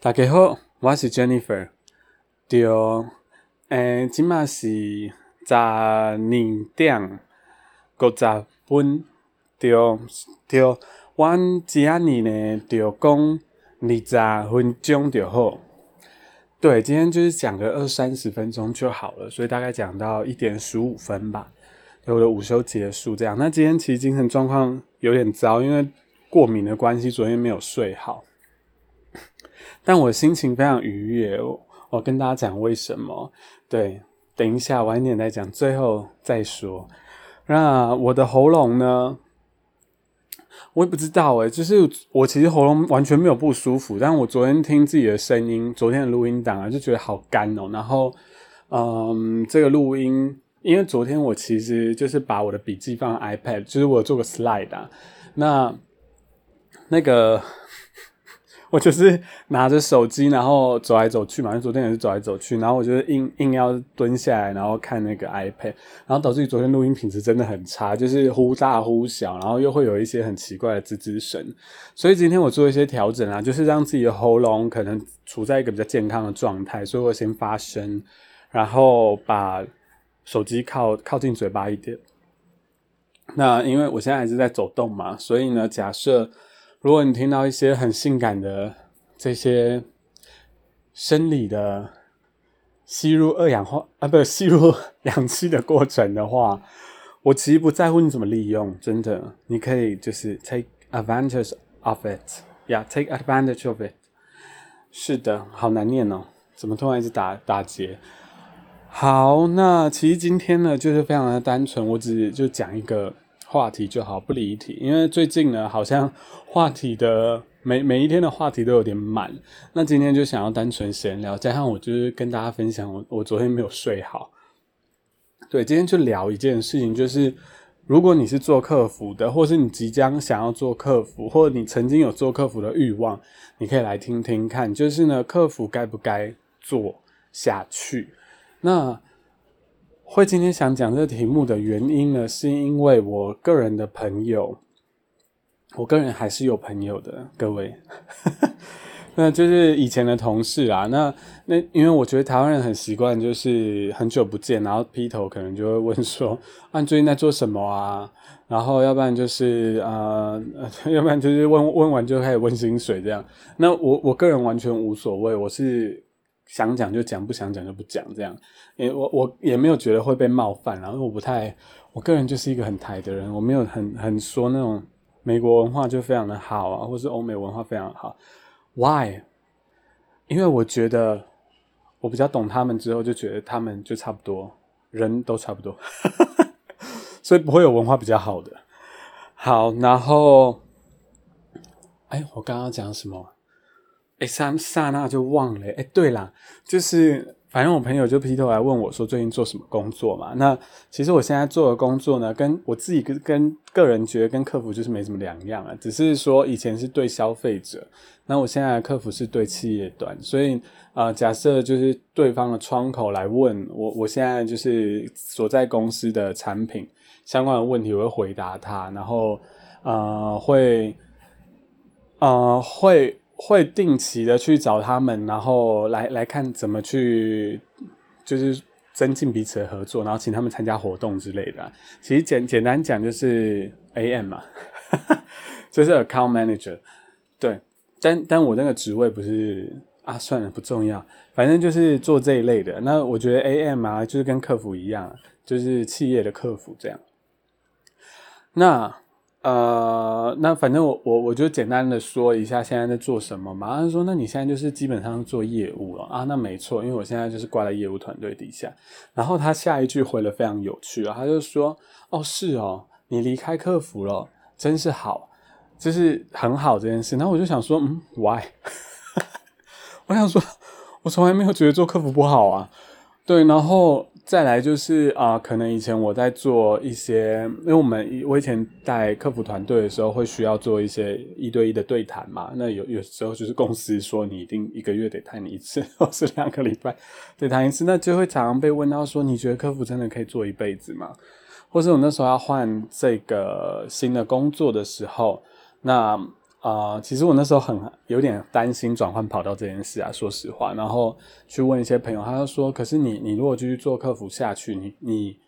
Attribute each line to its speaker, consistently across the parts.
Speaker 1: 大家好，我是 Jennifer。对，诶，即马是十二点五十分。对，对，阮即下日呢，就讲二十分钟就好。对，今天就是讲个二三十分钟就好了，所以大概讲到一点十五分吧。我的午休结束这样。那今天其实精神状况有点糟，因为过敏的关系，昨天没有睡好。但我心情非常愉悦，我跟大家讲为什么？对，等一下晚一点再讲，最后再说。那我的喉咙呢？我也不知道诶，就是我其实喉咙完全没有不舒服，但我昨天听自己的声音，昨天的录音档啊，就觉得好干哦。然后，嗯，这个录音，因为昨天我其实就是把我的笔记放 iPad，就是我做个 slide 啊，那那个。我就是拿着手机，然后走来走去嘛。因为昨天也是走来走去，然后我就是硬硬要蹲下来，然后看那个 iPad，然后导致于昨天录音品质真的很差，就是忽大忽小，然后又会有一些很奇怪的吱吱声。所以今天我做一些调整啊，就是让自己的喉咙可能处在一个比较健康的状态。所以我先发声，然后把手机靠靠近嘴巴一点。那因为我现在还是在走动嘛，所以呢，假设。如果你听到一些很性感的这些生理的吸入二氧化啊，不吸入氧气的过程的话，我其实不在乎你怎么利用，真的，你可以就是 take advantage of it，yeah，take advantage of it。是的，好难念哦，怎么突然一直打打结？好，那其实今天呢，就是非常的单纯，我只就讲一个。话题就好，不离题。因为最近呢，好像 话题的每每一天的话题都有点满。那今天就想要单纯闲聊，加上我就是跟大家分享，我我昨天没有睡好。对，今天就聊一件事情，就是如果你是做客服的，或是你即将想要做客服，或者你曾经有做客服的欲望，你可以来听听看。就是呢，客服该不该做下去？那。会今天想讲这个题目的原因呢，是因为我个人的朋友，我个人还是有朋友的，各位，那就是以前的同事啊。那那因为我觉得台湾人很习惯，就是很久不见，然后劈头可能就会问说：“ 啊，你最近在做什么啊？”然后要不然就是呃，要不然就是问问完就开始问薪水这样。那我我个人完全无所谓，我是。想讲就讲，不想讲就不讲，这样，因为我我也没有觉得会被冒犯，然后我不太，我个人就是一个很台的人，我没有很很说那种美国文化就非常的好啊，或是欧美文化非常好，Why？因为我觉得我比较懂他们之后，就觉得他们就差不多，人都差不多，所以不会有文化比较好的。好，然后，哎，我刚刚讲什么？哎，刹刹那就忘了。哎，对啦，就是反正我朋友就劈头来问我说，最近做什么工作嘛？那其实我现在做的工作呢，跟我自己跟个人觉得跟客服就是没什么两样啊，只是说以前是对消费者，那我现在的客服是对企业端，所以啊，假设就是对方的窗口来问我，我现在就是所在公司的产品相关的问题，我会回答他，然后呃会呃会。会定期的去找他们，然后来来看怎么去，就是增进彼此的合作，然后请他们参加活动之类的。其实简简单讲就是 AM 嘛，就是 Account Manager。对，但但我那个职位不是啊，算了，不重要，反正就是做这一类的。那我觉得 AM 啊，就是跟客服一样，就是企业的客服这样。那。呃，那反正我我我就简单的说一下现在在做什么嘛。他说：“那你现在就是基本上做业务了啊？”那没错，因为我现在就是挂在业务团队底下。然后他下一句回了非常有趣啊，他就说：“哦，是哦，你离开客服了，真是好，就是很好这件事。”然后我就想说：“嗯，why？” 我想说，我从来没有觉得做客服不好啊。对，然后。再来就是啊，可能以前我在做一些，因为我们我以前带客服团队的时候，会需要做一些一对一的对谈嘛。那有有时候就是公司说你一定一个月得谈一次，或是两个礼拜得谈一次，那就会常常被问到说，你觉得客服真的可以做一辈子吗？或是我那时候要换这个新的工作的时候，那啊，其实我那时候很有点担心转换跑道这件事啊，说实话。然后去问一些朋友，他就说：“可是你你如果继续做客服下去，你你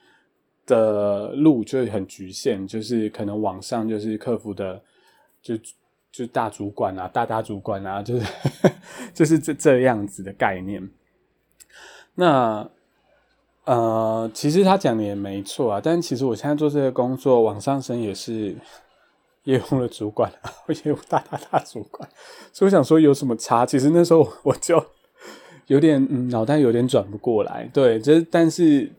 Speaker 1: 的路就会很局限，就是可能网上就是客服的，就就大主管啊，大大主管啊，就是就是这这样子的概念。那呃，其实他讲的也没错啊，但其实我现在做这个工作，往上升也是。”业务的主管，业务大大大主管，所以我想说有什么差？其实那时候我就有点嗯，脑袋有点转不过来。对，这但是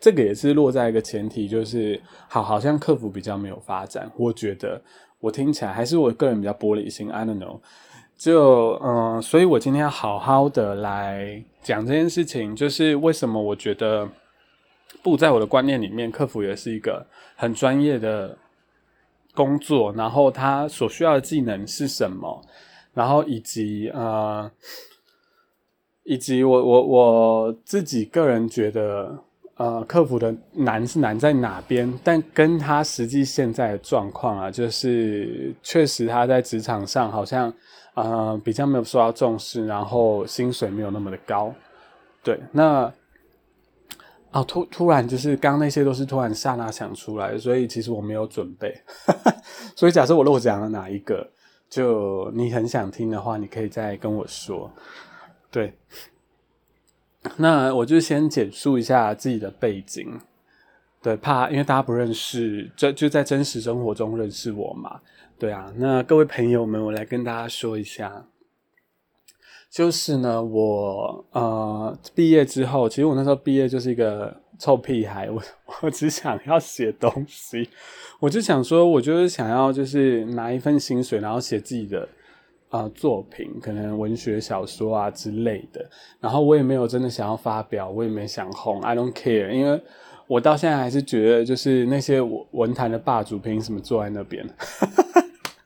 Speaker 1: 这个也是落在一个前提，就是好，好像客服比较没有发展。我觉得我听起来还是我个人比较玻璃心。I don't know，就嗯，所以我今天要好好的来讲这件事情，就是为什么我觉得不在我的观念里面，客服也是一个很专业的。工作，然后他所需要的技能是什么？然后以及呃，以及我我我自己个人觉得，呃，客服的难是难在哪边？但跟他实际现在的状况啊，就是确实他在职场上好像呃比较没有受到重视，然后薪水没有那么的高。对，那。哦，突突然就是刚那些都是突然刹那想出来，所以其实我没有准备。所以假设我漏讲了哪一个，就你很想听的话，你可以再跟我说。对，那我就先简述一下自己的背景。对，怕因为大家不认识，就就在真实生活中认识我嘛。对啊，那各位朋友们，我来跟大家说一下。就是呢，我呃毕业之后，其实我那时候毕业就是一个臭屁孩，我我只想要写东西，我就想说，我就是想要就是拿一份薪水，然后写自己的啊作品，可能文学小说啊之类的。然后我也没有真的想要发表，我也没想红，I don't care，因为我到现在还是觉得，就是那些文文坛的霸主凭什么坐在那边？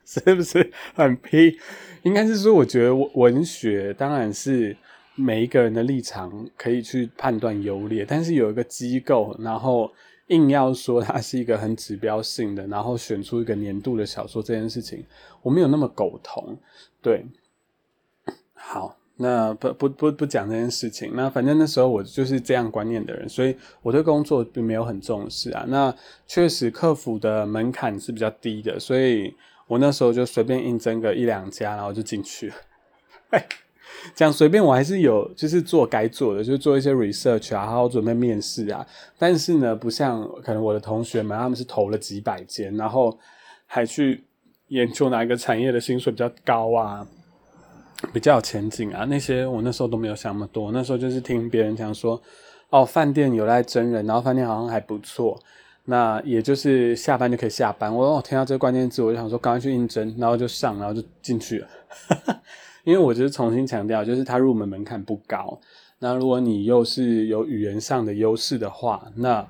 Speaker 1: 是不是很批？应该是说，我觉得文学当然是每一个人的立场可以去判断优劣，但是有一个机构，然后硬要说它是一个很指标性的，然后选出一个年度的小说这件事情，我没有那么苟同。对，好，那不不不不讲这件事情。那反正那时候我就是这样观念的人，所以我对工作并没有很重视啊。那确实，客服的门槛是比较低的，所以。我那时候就随便应征个一两家，然后就进去了。哎，讲随便，我还是有就是做该做的，就做一些 research 啊，然后准备面试啊。但是呢，不像可能我的同学们，他们是投了几百间，然后还去研究哪一个产业的薪水比较高啊，比较有前景啊。那些我那时候都没有想那么多，那时候就是听别人讲说，哦，饭店有在真人，然后饭店好像还不错。那也就是下班就可以下班。我听到这个关键字，我就想说赶快去应征，然后就上，然后就进去了。因为我就是重新强调，就是它入门门槛不高。那如果你又是有语言上的优势的话，那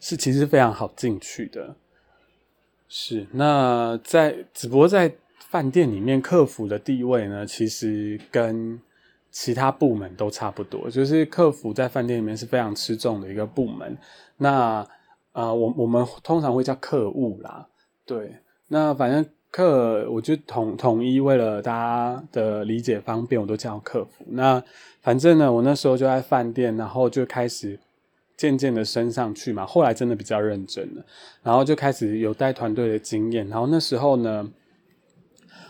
Speaker 1: 是其实非常好进去的。是那在只不过在饭店里面，客服的地位呢，其实跟其他部门都差不多。就是客服在饭店里面是非常吃重的一个部门。那啊，我我们通常会叫客务啦，对，那反正客，我就统统一为了大家的理解方便，我都叫客服。那反正呢，我那时候就在饭店，然后就开始渐渐的升上去嘛。后来真的比较认真了，然后就开始有带团队的经验。然后那时候呢，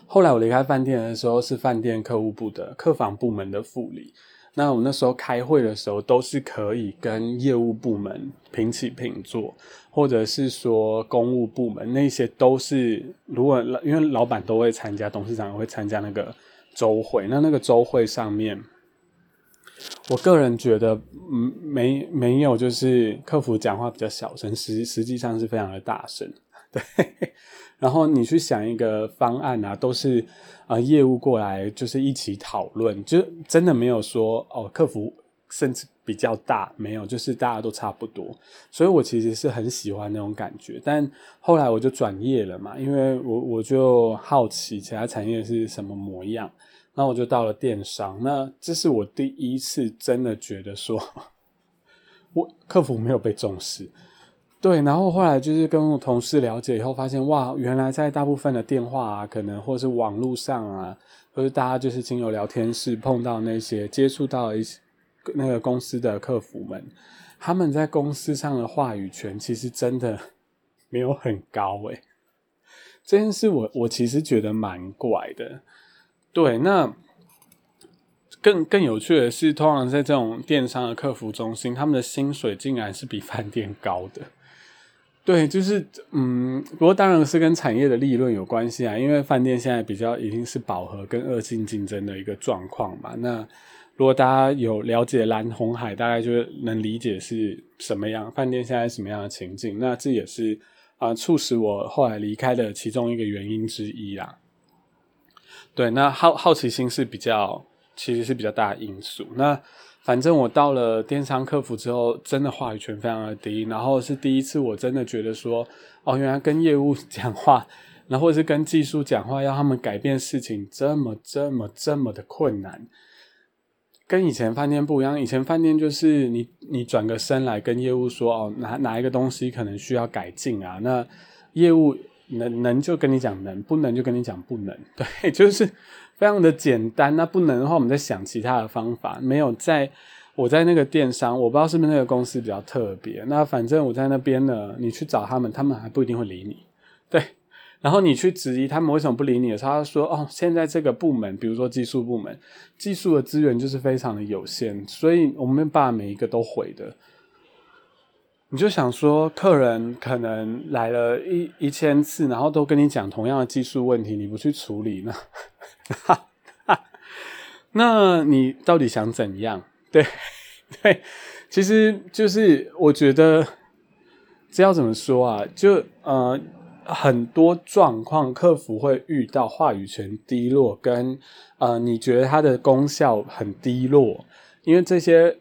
Speaker 1: 后来我离开饭店的时候，是饭店客户部的客房部门的副理。那我那时候开会的时候，都是可以跟业务部门平起平坐，或者是说公务部门那些都是，如果因为老板都会参加，董事长会参加那个周会，那那个周会上面，我个人觉得，嗯，没没有就是客服讲话比较小声，实实际上是非常的大声，对。然后你去想一个方案啊，都是啊业务过来就是一起讨论，就真的没有说哦客服甚至比较大，没有，就是大家都差不多。所以我其实是很喜欢那种感觉，但后来我就转业了嘛，因为我我就好奇其他产业是什么模样，那我就到了电商。那这是我第一次真的觉得说，我客服没有被重视。对，然后后来就是跟我同事了解以后，发现哇，原来在大部分的电话啊，可能或是网络上啊，或是大家就是经由聊天室碰到那些接触到一些那个公司的客服们，他们在公司上的话语权其实真的 没有很高诶。这件事我我其实觉得蛮怪的。对，那更更有趣的是，通常在这种电商的客服中心，他们的薪水竟然是比饭店高的。对，就是嗯，不过当然是跟产业的利润有关系啊，因为饭店现在比较已经是饱和跟恶性竞争的一个状况嘛。那如果大家有了解蓝红海，大概就能理解是什么样饭店现在什么样的情境。那这也是啊，促使我后来离开的其中一个原因之一啦。对，那好好奇心是比较其实是比较大的因素。那反正我到了电商客服之后，真的话语权非常的低，然后是第一次我真的觉得说，哦，原来跟业务讲话，然后或者是跟技术讲话，要他们改变事情这么这么这么的困难，跟以前饭店不一样。以前饭店就是你你转个身来跟业务说，哦，哪哪一个东西可能需要改进啊？那业务能能就跟你讲能，不能就跟你讲不能，对，就是。非常的简单，那不能的话，我们再想其他的方法。没有在，我在那个电商，我不知道是不是那个公司比较特别。那反正我在那边呢，你去找他们，他们还不一定会理你。对，然后你去质疑他们为什么不理你的时候，他说：“哦，现在这个部门，比如说技术部门，技术的资源就是非常的有限，所以我们把每一个都毁的。”你就想说，客人可能来了一一千次，然后都跟你讲同样的技术问题，你不去处理呢？哈，那你到底想怎样？对，对，其实就是我觉得这要怎么说啊？就呃，很多状况客服会遇到话语权低落，跟呃，你觉得它的功效很低落，因为这些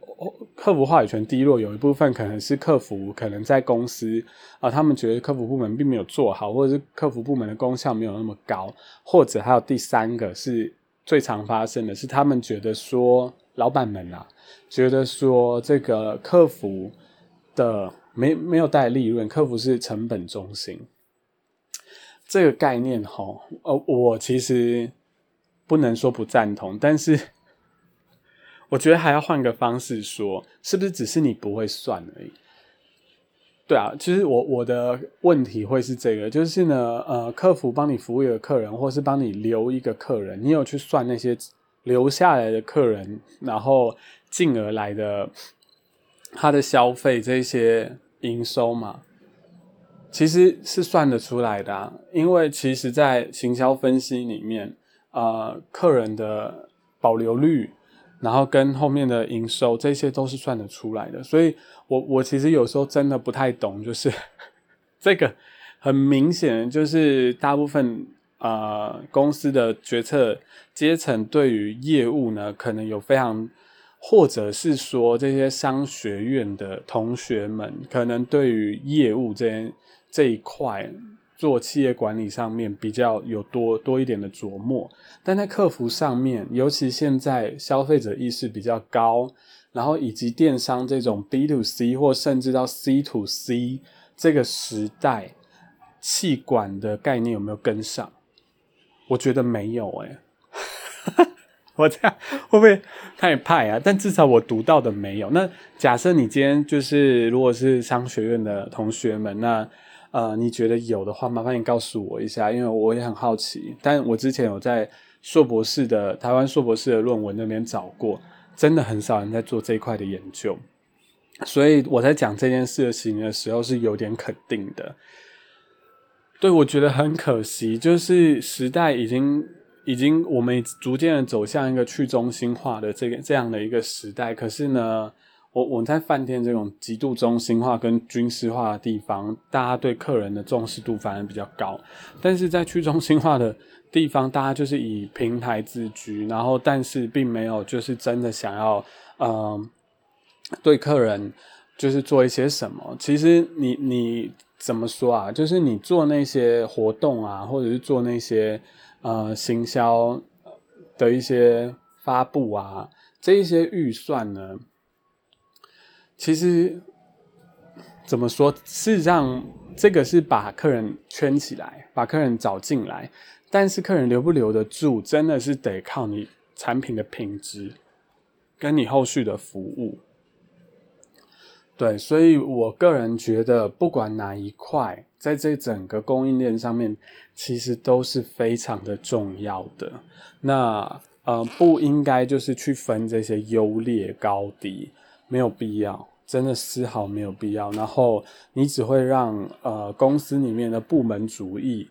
Speaker 1: 客服话语权低落，有一部分可能是客服可能在公司啊，他们觉得客服部门并没有做好，或者是客服部门的功效没有那么高，或者还有第三个是最常发生的是，他们觉得说老板们啊，觉得说这个客服的没没有带利润，客服是成本中心，这个概念哈，呃，我其实不能说不赞同，但是。我觉得还要换个方式说，是不是只是你不会算而已？对啊，其实我我的问题会是这个，就是呢，呃，客服帮你服务一个客人，或是帮你留一个客人，你有去算那些留下来的客人，然后进而来的他的消费这些营收吗？其实是算得出来的，因为其实在行销分析里面，呃，客人的保留率。然后跟后面的营收，这些都是算得出来的，所以我我其实有时候真的不太懂，就是 这个很明显就是大部分呃公司的决策阶层对于业务呢，可能有非常，或者是说这些商学院的同学们，可能对于业务这这一块。做企业管理上面比较有多多一点的琢磨，但在客服上面，尤其现在消费者意识比较高，然后以及电商这种 B to C 或甚至到 C to C 这个时代，气管的概念有没有跟上？我觉得没有诶。我这样会不会太派啊？但至少我读到的没有。那假设你今天就是如果是商学院的同学们，那。呃，你觉得有的话，麻烦你告诉我一下，因为我也很好奇。但我之前有在硕博士的台湾硕博士的论文那边找过，真的很少人在做这一块的研究，所以我在讲这件事情的时候是有点肯定的。对，我觉得很可惜，就是时代已经已经我们逐渐的走向一个去中心化的这个这样的一个时代，可是呢？我我在饭店这种极度中心化跟军事化的地方，大家对客人的重视度反而比较高。但是在去中心化的地方，大家就是以平台自居，然后但是并没有就是真的想要，嗯，对客人就是做一些什么。其实你你怎么说啊？就是你做那些活动啊，或者是做那些呃行销的一些发布啊，这一些预算呢？其实怎么说？事实上，这个是把客人圈起来，把客人找进来，但是客人留不留得住，真的是得靠你产品的品质，跟你后续的服务。对，所以我个人觉得，不管哪一块，在这整个供应链上面，其实都是非常的重要的。那呃，不应该就是去分这些优劣高低，没有必要，真的丝毫没有必要。然后你只会让呃公司里面的部门主义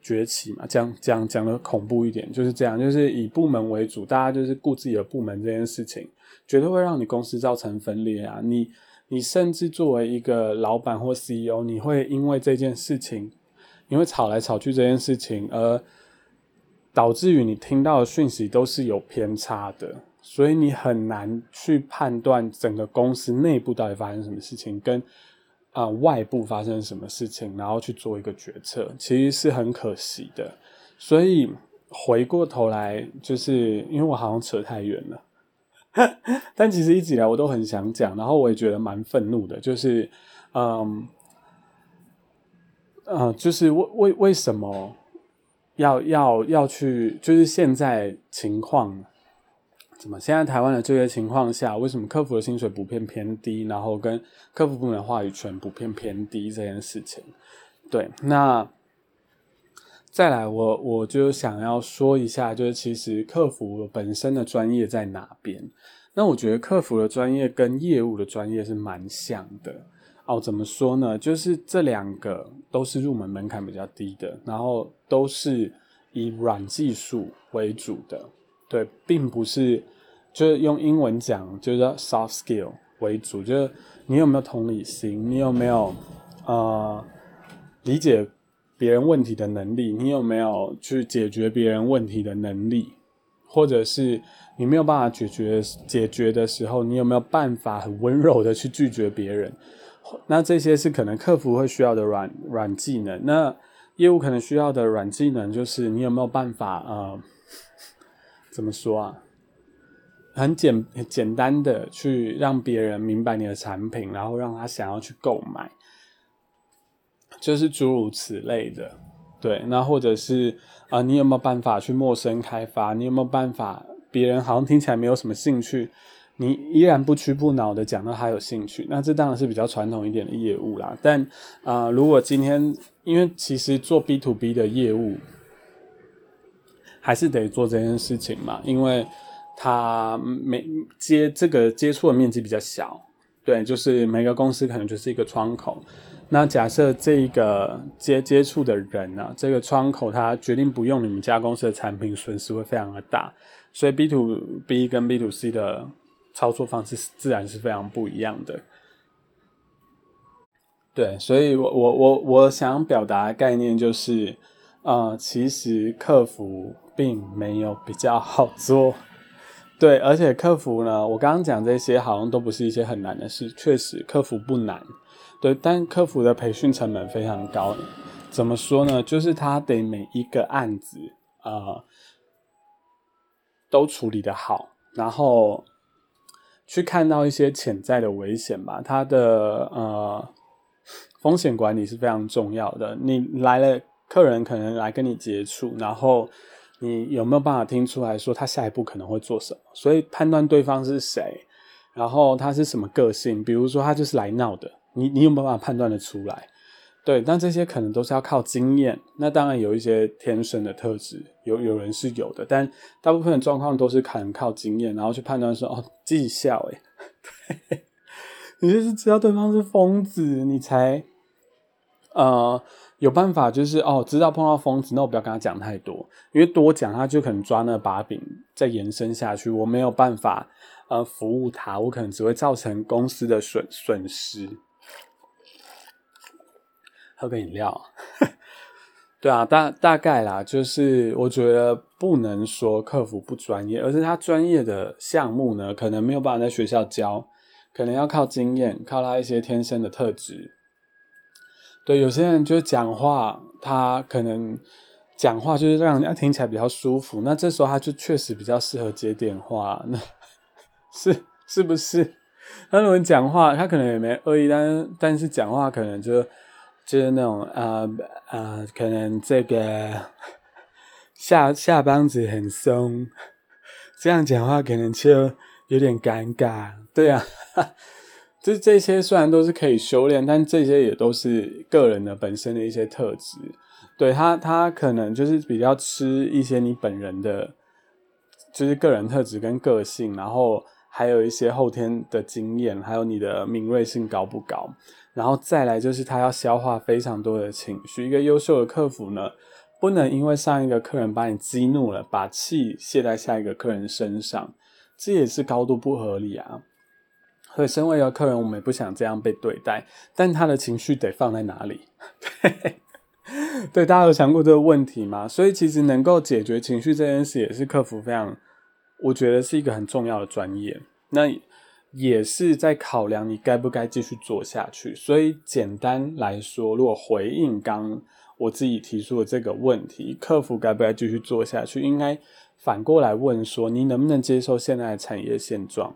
Speaker 1: 崛起嘛？讲讲讲的恐怖一点，就是这样，就是以部门为主，大家就是顾自己的部门这件事情。绝对会让你公司造成分裂啊！你你甚至作为一个老板或 CEO，你会因为这件事情，你会吵来吵去这件事情，而导致于你听到的讯息都是有偏差的，所以你很难去判断整个公司内部到底发生什么事情，跟啊外部发生什么事情，然后去做一个决策，其实是很可惜的。所以回过头来，就是因为我好像扯太远了。但其实一直以来我都很想讲，然后我也觉得蛮愤怒的，就是，嗯，呃，就是为为为什么要要要去，就是现在情况怎么？现在台湾的就业情况下，为什么客服的薪水普遍偏低，然后跟客服部门的话语权普遍偏低这件事情？对，那。再来，我我就想要说一下，就是其实客服本身的专业在哪边？那我觉得客服的专业跟业务的专业是蛮像的哦。怎么说呢？就是这两个都是入门门槛比较低的，然后都是以软技术为主的，对，并不是就是用英文讲，就是 soft skill 为主，就是你有没有同理心，你有没有呃理解。别人问题的能力，你有没有去解决别人问题的能力？或者是你没有办法解决解决的时候，你有没有办法很温柔的去拒绝别人？那这些是可能客服会需要的软软技能。那业务可能需要的软技能就是你有没有办法呃，怎么说啊？很简简单的去让别人明白你的产品，然后让他想要去购买。就是诸如此类的，对，那或者是啊，你有没有办法去陌生开发？你有没有办法，别人好像听起来没有什么兴趣，你依然不屈不挠的讲到他有兴趣？那这当然是比较传统一点的业务啦。但啊，如果今天因为其实做 B to B 的业务，还是得做这件事情嘛，因为他每接这个接触的面积比较小，对，就是每个公司可能就是一个窗口。那假设这个接接触的人呢，这个窗口他决定不用你们家公司的产品，损失会非常的大。所以 B to B 跟 B to C 的操作方式自然是非常不一样的。对，所以我我我我想表达概念就是，呃，其实客服并没有比较好做。对，而且客服呢，我刚刚讲这些好像都不是一些很难的事，确实客服不难。对，但客服的培训成本非常高。怎么说呢？就是他得每一个案子啊都处理的好，然后去看到一些潜在的危险吧。他的呃风险管理是非常重要的。你来了，客人可能来跟你接触，然后你有没有办法听出来说他下一步可能会做什么？所以判断对方是谁，然后他是什么个性，比如说他就是来闹的。你你有没有办法判断的出来？对，但这些可能都是要靠经验。那当然有一些天生的特质，有有人是有的，但大部分的状况都是可能靠经验，然后去判断说哦绩效哎，对，你就是知道对方是疯子，你才呃有办法就是哦知道碰到疯子，那我不要跟他讲太多，因为多讲他就可能抓那把柄再延伸下去，我没有办法呃服务他，我可能只会造成公司的损损失。喝个饮料，对啊，大大概啦，就是我觉得不能说客服不专业，而是他专业的项目呢，可能没有办法在学校教，可能要靠经验，靠他一些天生的特质。对，有些人就讲话，他可能讲话就是让人家听起来比较舒服，那这时候他就确实比较适合接电话，那 是是不是？他如果讲话，他可能也没恶意，但是但是讲话可能就就是那种啊啊，可能这个下下班子很松，这样讲话可能就有点尴尬。对啊，这这些虽然都是可以修炼，但这些也都是个人的本身的一些特质。对他，他可能就是比较吃一些你本人的，就是个人特质跟个性，然后还有一些后天的经验，还有你的敏锐性高不高，然后再来就是他要消化非常多的情绪。一个优秀的客服呢，不能因为上一个客人把你激怒了，把气泄在下一个客人身上，这也是高度不合理啊。所以，身为一个客人，我们也不想这样被对待，但他的情绪得放在哪里？对，大家有想过这个问题吗？所以，其实能够解决情绪这件事，也是客服非常，我觉得是一个很重要的专业。那也是在考量你该不该继续做下去。所以，简单来说，如果回应刚我自己提出的这个问题，客服该不该继续做下去，应该反过来问说，你能不能接受现在的产业现状？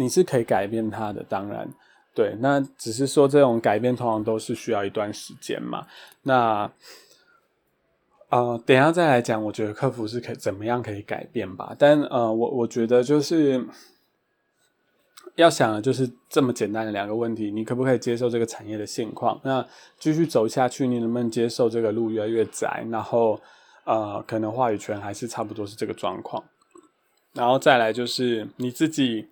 Speaker 1: 你是可以改变它的，当然，对，那只是说这种改变通常都是需要一段时间嘛。那，呃，等下再来讲，我觉得客服是可以怎么样可以改变吧。但呃，我我觉得就是要想的就是这么简单的两个问题：你可不可以接受这个产业的现况？那继续走下去，你能不能接受这个路越来越窄？然后，呃，可能话语权还是差不多是这个状况。然后再来就是你自己。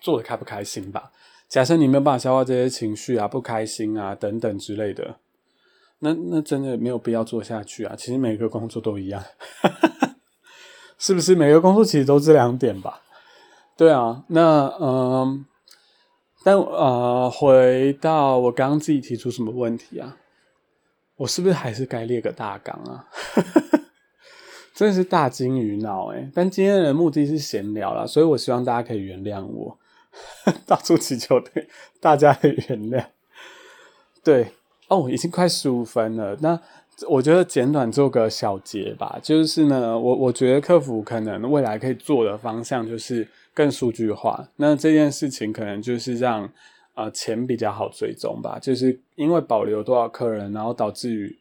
Speaker 1: 做的开不开心吧？假设你没有办法消化这些情绪啊，不开心啊等等之类的，那那真的没有必要做下去啊。其实每个工作都一样，是不是？每个工作其实都这两点吧？对啊，那嗯，但呃，回到我刚刚自己提出什么问题啊？我是不是还是该列个大纲啊？真的是大惊鱼脑诶但今天的目的是闲聊啦，所以我希望大家可以原谅我。到处祈求对大家的原谅。对哦，已经快十五分了。那我觉得简短做个小结吧。就是呢，我我觉得客服可能未来可以做的方向就是更数据化。那这件事情可能就是让啊钱比较好追踪吧。就是因为保留多少客人，然后导致于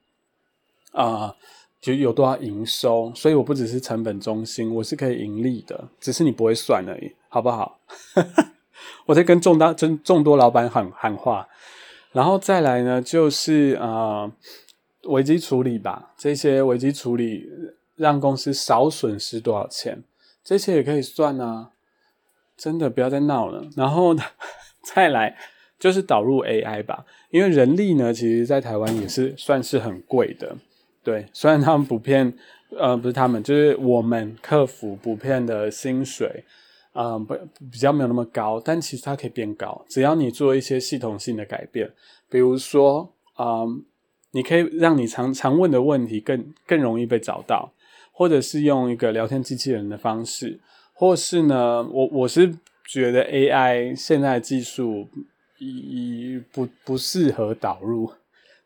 Speaker 1: 啊就有多少营收。所以我不只是成本中心，我是可以盈利的，只是你不会算而已，好不好？我在跟众大众众多老板喊喊话，然后再来呢，就是呃危机处理吧。这些危机处理让公司少损失多少钱，这些也可以算啊。真的不要再闹了。然后 再来就是导入 AI 吧，因为人力呢，其实在台湾也是算是很贵的。对，虽然他们普遍呃不是他们，就是我们客服普遍的薪水。嗯，不比较没有那么高，但其实它可以变高，只要你做一些系统性的改变，比如说，嗯，你可以让你常常问的问题更更容易被找到，或者是用一个聊天机器人的方式，或是呢，我我是觉得 AI 现在技术一不不适合导入，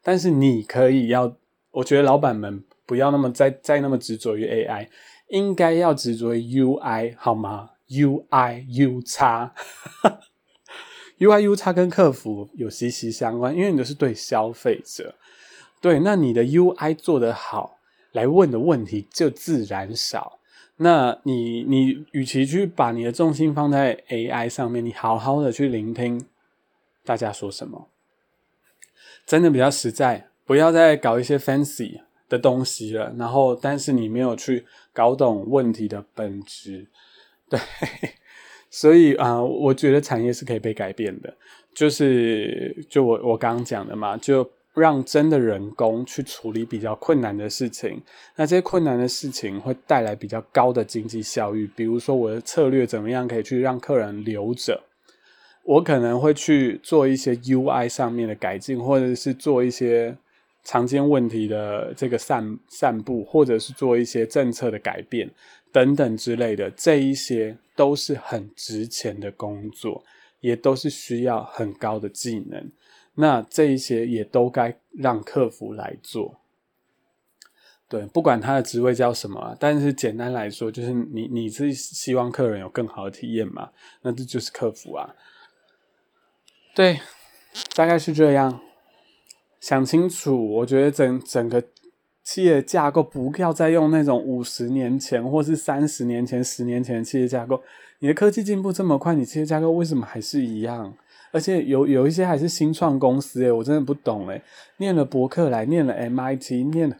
Speaker 1: 但是你可以要，我觉得老板们不要那么再再那么执着于 AI，应该要执着于 UI 好吗？？U I U 差，U I U 差跟客服有息息相关，因为你的是对消费者，对，那你的 U I 做得好，来问的问题就自然少。那你你与其去把你的重心放在 A I 上面，你好好的去聆听大家说什么，真的比较实在，不要再搞一些 fancy 的东西了。然后，但是你没有去搞懂问题的本质。对，所以啊，我觉得产业是可以被改变的，就是就我我刚刚讲的嘛，就让真的人工去处理比较困难的事情，那这些困难的事情会带来比较高的经济效益。比如说我的策略怎么样可以去让客人留着，我可能会去做一些 UI 上面的改进，或者是做一些常见问题的这个散散布，或者是做一些政策的改变。等等之类的，这一些都是很值钱的工作，也都是需要很高的技能。那这一些也都该让客服来做。对，不管他的职位叫什么，但是简单来说，就是你你是希望客人有更好的体验嘛？那这就是客服啊。对，大概是这样。想清楚，我觉得整整个企业架构不要再用那种五十年前或是三十年前、十年前的企业架构。你的科技进步这么快，你企业架构为什么还是一样？而且有有一些还是新创公司诶，我真的不懂诶。念了伯克莱，念了 MIT，念了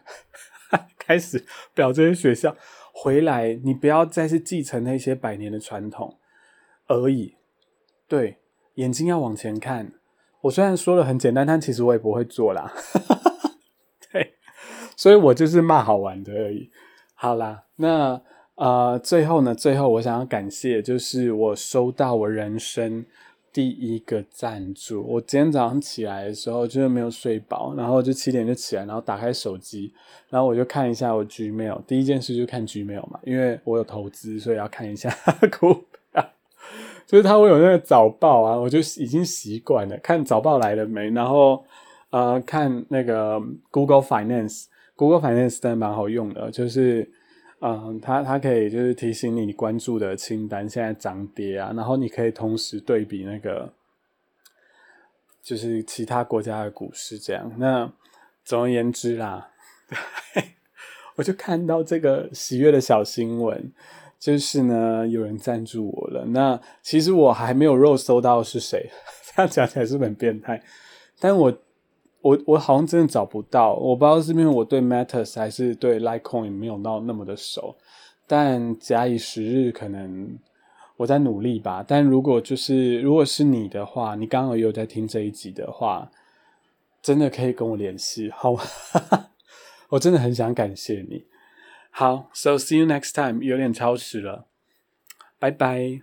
Speaker 1: 开始表这些学校回来，你不要再是继承那些百年的传统而已。对，眼睛要往前看。我虽然说的很简单，但其实我也不会做啦。所以我就是骂好玩的而已。好啦，那呃，最后呢，最后我想要感谢，就是我收到我人生第一个赞助。我今天早上起来的时候就是没有睡饱，然后就七点就起来，然后打开手机，然后我就看一下我 Gmail。第一件事就看 Gmail 嘛，因为我有投资，所以要看一下股票。就是他会有那个早报啊，我就已经习惯了看早报来了没，然后呃看那个 Google Finance Finance，Google Finance 真的蛮好用的，就是嗯它它可以就是提醒你你关注的清单现在涨跌啊，然后你可以同时对比那个就是其他国家的股市这样。那总而言之啦，我就看到这个喜悦的小新闻。就是呢，有人赞助我了。那其实我还没有肉搜到是谁，这样讲起来是很变态。但我我我好像真的找不到，我不知道是因为我对 Matters 还是对 Litecoin 没有到那么的熟。但假以时日，可能我在努力吧。但如果就是如果是你的话，你刚好有在听这一集的话，真的可以跟我联系，好吗？我真的很想感谢你。好，so see you next time。有点超时了，拜拜。